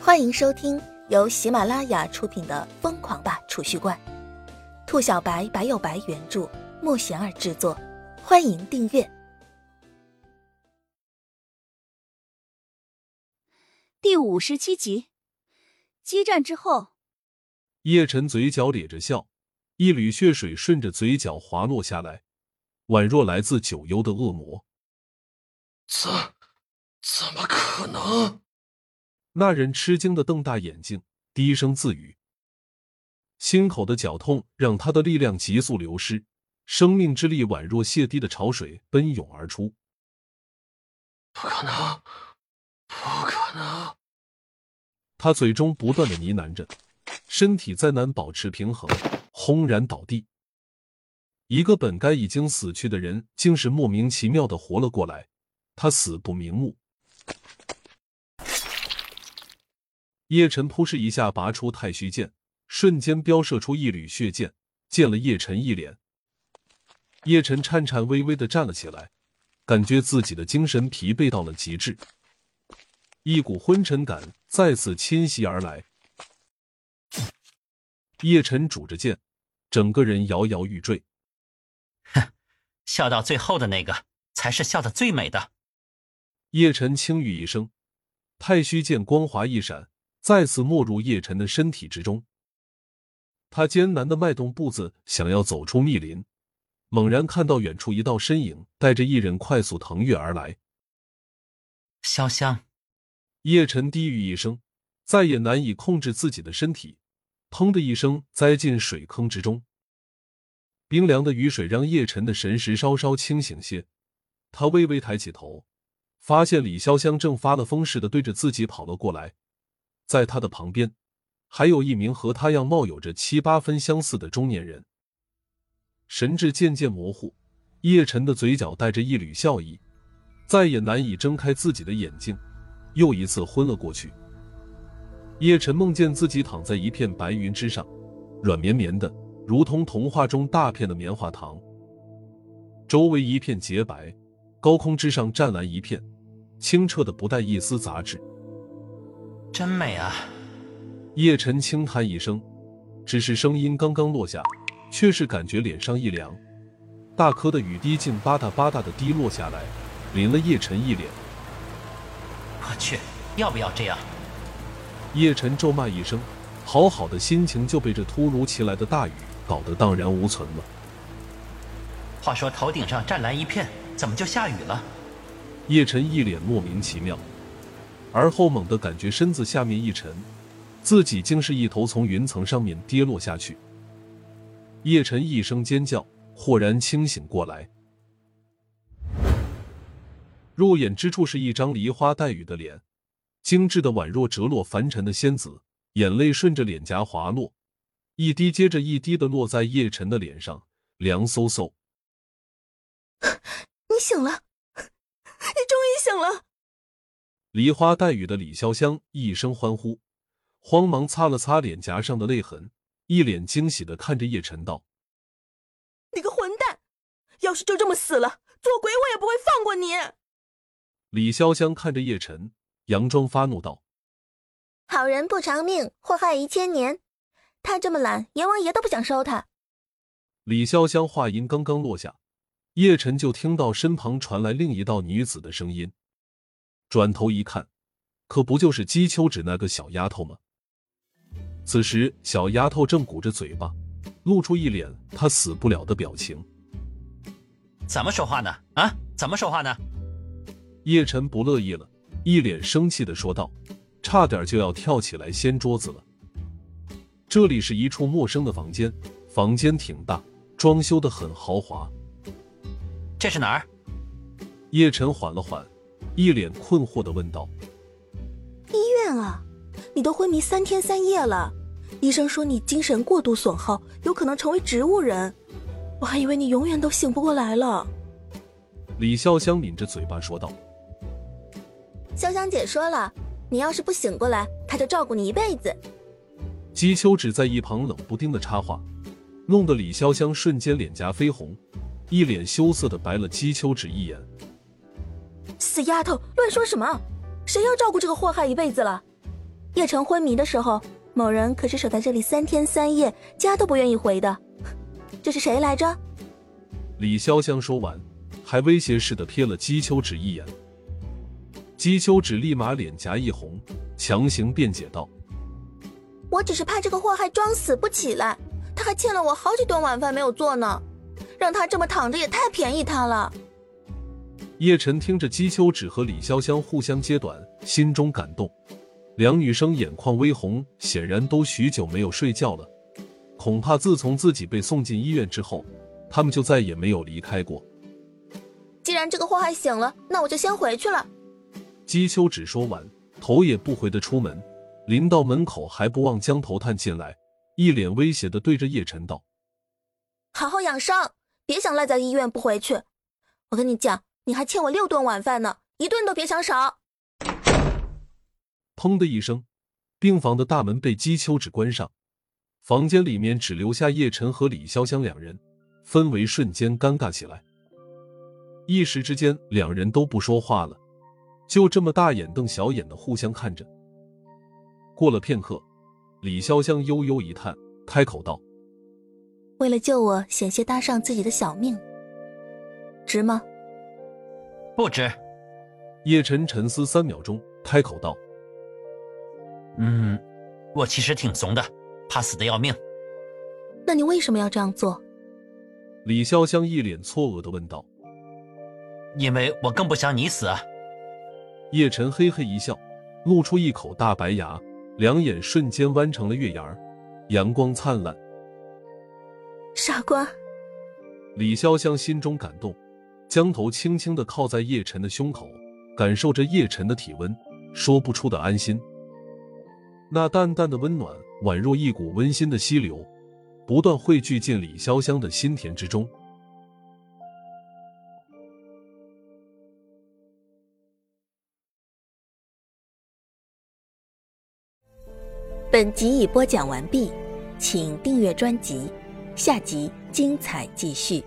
欢迎收听由喜马拉雅出品的《疯狂吧储蓄罐》，兔小白白有白原著，莫贤儿制作。欢迎订阅第五十七集。激战之后，叶晨嘴角咧着笑，一缕血水顺着嘴角滑落下来，宛若来自九幽的恶魔。怎怎么可能？那人吃惊的瞪大眼睛，低声自语。心口的绞痛让他的力量急速流失，生命之力宛若泻堤的潮水奔涌而出。不可能，不可能！他嘴中不断的呢喃着，身体再难保持平衡，轰然倒地。一个本该已经死去的人，竟是莫名其妙的活了过来。他死不瞑目。叶晨扑哧一下拔出太虚剑，瞬间飙射出一缕血剑，溅了叶晨一脸。叶晨颤颤巍巍的站了起来，感觉自己的精神疲惫到了极致，一股昏沉感再次侵袭而来。叶晨拄着剑，整个人摇摇欲坠。哼，笑到最后的那个才是笑的最美的。叶晨轻语一声，太虚剑光华一闪。再次没入叶晨的身体之中，他艰难的迈动步子，想要走出密林，猛然看到远处一道身影带着一人快速腾跃而来。潇湘，叶晨低语一声，再也难以控制自己的身体，砰的一声栽进水坑之中。冰凉的雨水让叶晨的神识稍稍清醒些，他微微抬起头，发现李潇湘正发了疯似的对着自己跑了过来。在他的旁边，还有一名和他样貌有着七八分相似的中年人。神智渐渐模糊，叶晨的嘴角带着一缕笑意，再也难以睁开自己的眼睛，又一次昏了过去。叶晨梦见自己躺在一片白云之上，软绵绵的，如同童话中大片的棉花糖。周围一片洁白，高空之上湛蓝一片，清澈的不带一丝杂质。真美啊！叶晨轻叹一声，只是声音刚刚落下，却是感觉脸上一凉，大颗的雨滴竟吧嗒吧嗒的滴落下来，淋了叶晨一脸。我去，要不要这样？叶晨咒骂一声，好好的心情就被这突如其来的大雨搞得荡然无存了。话说头顶上湛蓝一片，怎么就下雨了？叶晨一脸莫名其妙。而后猛地感觉身子下面一沉，自己竟是一头从云层上面跌落下去。叶晨一声尖叫，豁然清醒过来，入眼之处是一张梨花带雨的脸，精致的宛若折落凡尘的仙子，眼泪顺着脸颊滑落，一滴接着一滴的落在叶晨的脸上，凉飕飕。你醒了，你终于醒了。梨花带雨的李潇湘一声欢呼，慌忙擦了擦脸颊上的泪痕，一脸惊喜的看着叶晨道：“你个混蛋，要是就这么死了，做鬼我也不会放过你。”李潇湘看着叶晨，佯装发怒道：“好人不长命，祸害一千年。他这么懒，阎王爷都不想收他。”李潇湘话音刚刚落下，叶晨就听到身旁传来另一道女子的声音。转头一看，可不就是姬秋芷那个小丫头吗？此时，小丫头正鼓着嘴巴，露出一脸她死不了的表情。怎么说话呢？啊，怎么说话呢？叶晨不乐意了，一脸生气的说道，差点就要跳起来掀桌子了。这里是一处陌生的房间，房间挺大，装修的很豪华。这是哪儿？叶晨缓了缓。一脸困惑的问道：“医院啊，你都昏迷三天三夜了，医生说你精神过度损耗，有可能成为植物人，我还以为你永远都醒不过来了。”李潇湘抿着嘴巴说道：“潇湘姐说了，你要是不醒过来，她就照顾你一辈子。”姬秋芷在一旁冷不丁的插话，弄得李潇湘瞬间脸颊绯红，一脸羞涩的白了姬秋芷一眼。死丫头，乱说什么？谁要照顾这个祸害一辈子了？叶城昏迷的时候，某人可是守在这里三天三夜，家都不愿意回的。这是谁来着？李潇湘说完，还威胁似的瞥了姬秋芷一眼。姬秋芷立马脸颊一红，强行辩解道：“我只是怕这个祸害装死不起来，他还欠了我好几顿晚饭没有做呢，让他这么躺着也太便宜他了。”叶晨听着姬秋芷和李潇湘互相揭短，心中感动。两女生眼眶微红，显然都许久没有睡觉了。恐怕自从自己被送进医院之后，他们就再也没有离开过。既然这个祸害醒了，那我就先回去了。姬秋芷说完，头也不回的出门。临到门口，还不忘将头探进来，一脸威胁的对着叶晨道：“好好养伤，别想赖在医院不回去。我跟你讲。”你还欠我六顿晚饭呢，一顿都别想少！砰的一声，病房的大门被姬秋芷关上，房间里面只留下叶晨和李潇湘两人，氛围瞬间尴尬起来。一时之间，两人都不说话了，就这么大眼瞪小眼的互相看着。过了片刻，李潇湘悠悠一叹，开口道：“为了救我，险些搭上自己的小命，值吗？”不知。叶晨沉思三秒钟，开口道：“嗯，我其实挺怂的，怕死的要命。那你为什么要这样做？”李潇湘一脸错愕的问道。“因为我更不想你死啊。”叶晨嘿嘿一笑，露出一口大白牙，两眼瞬间弯成了月牙儿，阳光灿烂。傻瓜。李潇湘心中感动。将头轻轻的靠在叶晨的胸口，感受着叶晨的体温，说不出的安心。那淡淡的温暖，宛若一股温馨的溪流，不断汇聚进李潇湘的心田之中。本集已播讲完毕，请订阅专辑，下集精彩继续。